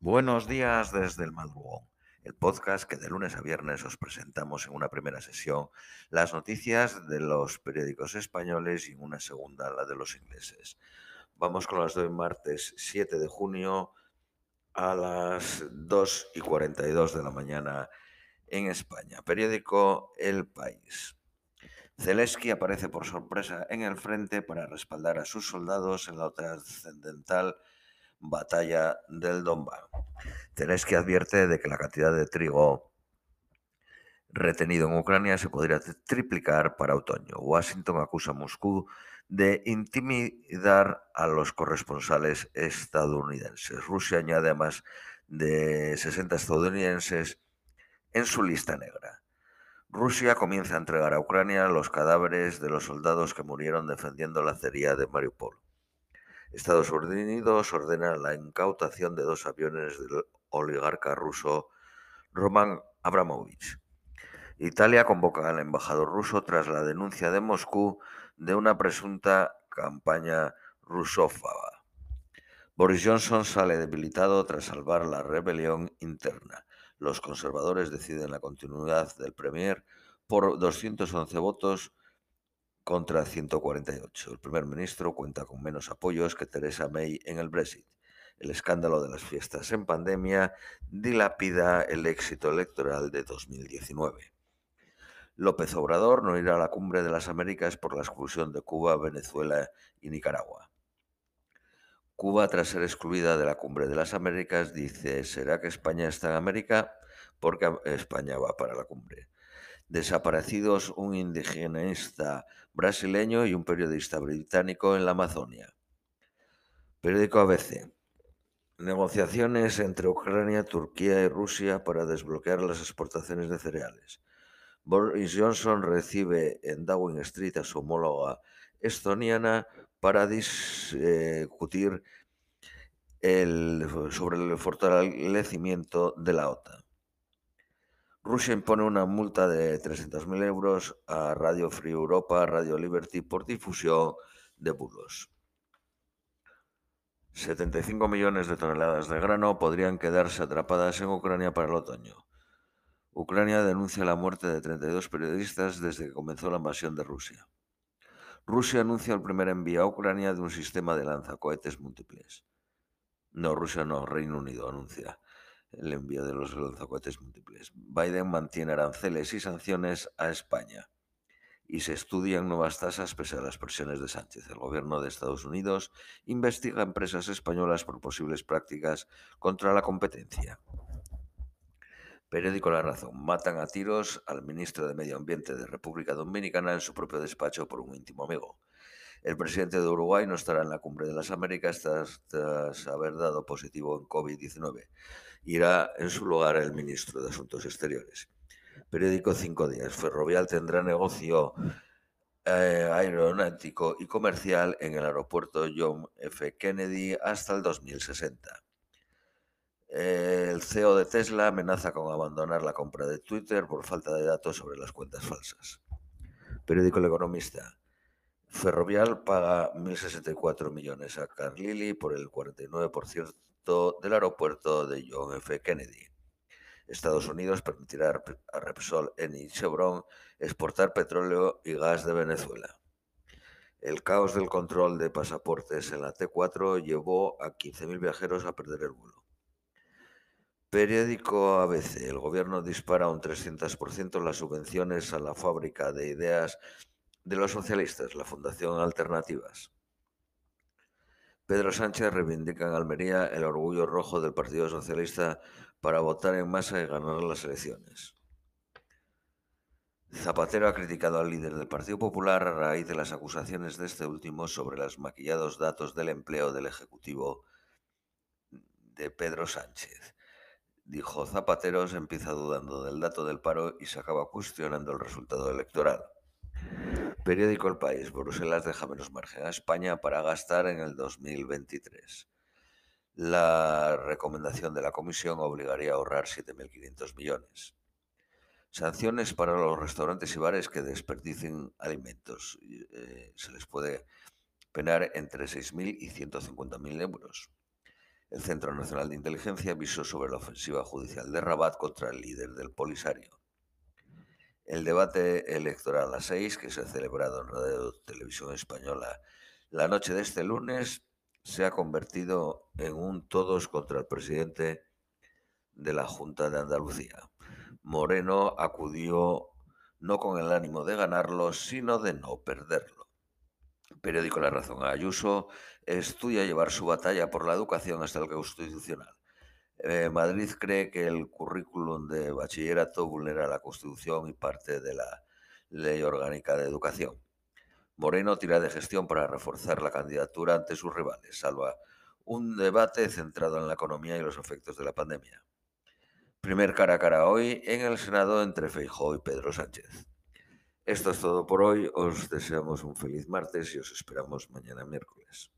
Buenos días desde el madrugón, el podcast que de lunes a viernes os presentamos en una primera sesión las noticias de los periódicos españoles y en una segunda la de los ingleses. Vamos con las de martes 7 de junio a las 2 y 42 de la mañana en España. Periódico El País. Zelensky aparece por sorpresa en el frente para respaldar a sus soldados en la trascendental batalla del Donbass. Zelensky advierte de que la cantidad de trigo retenido en Ucrania se podría triplicar para otoño. Washington acusa a Moscú de intimidar a los corresponsales estadounidenses. Rusia añade más de 60 estadounidenses en su lista negra. Rusia comienza a entregar a Ucrania los cadáveres de los soldados que murieron defendiendo la acería de Mariupol. Estados Unidos ordena la incautación de dos aviones del oligarca ruso Roman Abramovich. Italia convoca al embajador ruso tras la denuncia de Moscú de una presunta campaña rusófaba. Boris Johnson sale debilitado tras salvar la rebelión interna. Los conservadores deciden la continuidad del Premier por 211 votos contra 148. El primer ministro cuenta con menos apoyos que Theresa May en el Brexit. El escándalo de las fiestas en pandemia dilapida el éxito electoral de 2019. López Obrador no irá a la cumbre de las Américas por la exclusión de Cuba, Venezuela y Nicaragua. Cuba, tras ser excluida de la cumbre de las Américas, dice, ¿será que España está en América? Porque España va para la cumbre. Desaparecidos un indigenista brasileño y un periodista británico en la Amazonia. Periódico ABC. Negociaciones entre Ucrania, Turquía y Rusia para desbloquear las exportaciones de cereales. Boris Johnson recibe en Downing Street a su homóloga estoniana para discutir sobre el fortalecimiento de la OTAN. Rusia impone una multa de 300.000 euros a Radio Free Europa, Radio Liberty por difusión de bulos. 75 millones de toneladas de grano podrían quedarse atrapadas en Ucrania para el otoño. Ucrania denuncia la muerte de 32 periodistas desde que comenzó la invasión de Rusia. Rusia anuncia el primer envío a Ucrania de un sistema de lanzacohetes múltiples. No, Rusia no, Reino Unido anuncia el envío de los lanzacohetes múltiples. Biden mantiene aranceles y sanciones a España. Y se estudian nuevas tasas pese a las presiones de Sánchez. El gobierno de Estados Unidos investiga empresas españolas por posibles prácticas contra la competencia. Periódico La Razón. Matan a tiros al ministro de Medio Ambiente de República Dominicana en su propio despacho por un íntimo amigo. El presidente de Uruguay no estará en la cumbre de las Américas tras, haber dado positivo en COVID-19. Irá en su lugar el ministro de Asuntos Exteriores. Periódico Cinco Días. Ferrovial tendrá negocio eh, aeronáutico y comercial en el aeropuerto John F. Kennedy hasta el 2060. El CEO de Tesla amenaza con abandonar la compra de Twitter por falta de datos sobre las cuentas falsas. Periódico El Economista. Ferrovial paga 1.064 millones a Carlili por el 49% del aeropuerto de John F. Kennedy. Estados Unidos permitirá a Repsol, y Chevron exportar petróleo y gas de Venezuela. El caos del control de pasaportes en la T4 llevó a 15.000 viajeros a perder el vuelo. Periódico ABC. El gobierno dispara un 300% las subvenciones a la fábrica de ideas de los socialistas, la Fundación Alternativas. Pedro Sánchez reivindica en Almería el orgullo rojo del Partido Socialista para votar en masa y ganar las elecciones. Zapatero ha criticado al líder del Partido Popular a raíz de las acusaciones de este último sobre los maquillados datos del empleo del Ejecutivo de Pedro Sánchez dijo Zapatero, se empieza dudando del dato del paro y se acaba cuestionando el resultado electoral. Periódico El País. Bruselas deja menos margen a España para gastar en el 2023. La recomendación de la Comisión obligaría a ahorrar 7.500 millones. Sanciones para los restaurantes y bares que desperdicien alimentos. Eh, se les puede penar entre 6.000 y 150.000 euros. El Centro Nacional de Inteligencia avisó sobre la ofensiva judicial de Rabat contra el líder del Polisario. El debate electoral a seis, que se ha celebrado en Radio Televisión Española la noche de este lunes, se ha convertido en un todos contra el presidente de la Junta de Andalucía. Moreno acudió no con el ánimo de ganarlo, sino de no perderlo. periódico La Razón Ayuso estudia llevar su batalla por la educación hasta el constitucional. Eh, Madrid cree que el currículum de bachillerato vulnera la Constitución y parte de la Ley Orgánica de Educación. Moreno tira de gestión para reforzar la candidatura ante sus rivales, salva un debate centrado en la economía y los efectos de la pandemia. Primer cara a cara hoy en el Senado entre Feijóo y Pedro Sánchez. Esto es todo por hoy. Os deseamos un feliz martes y os esperamos mañana miércoles.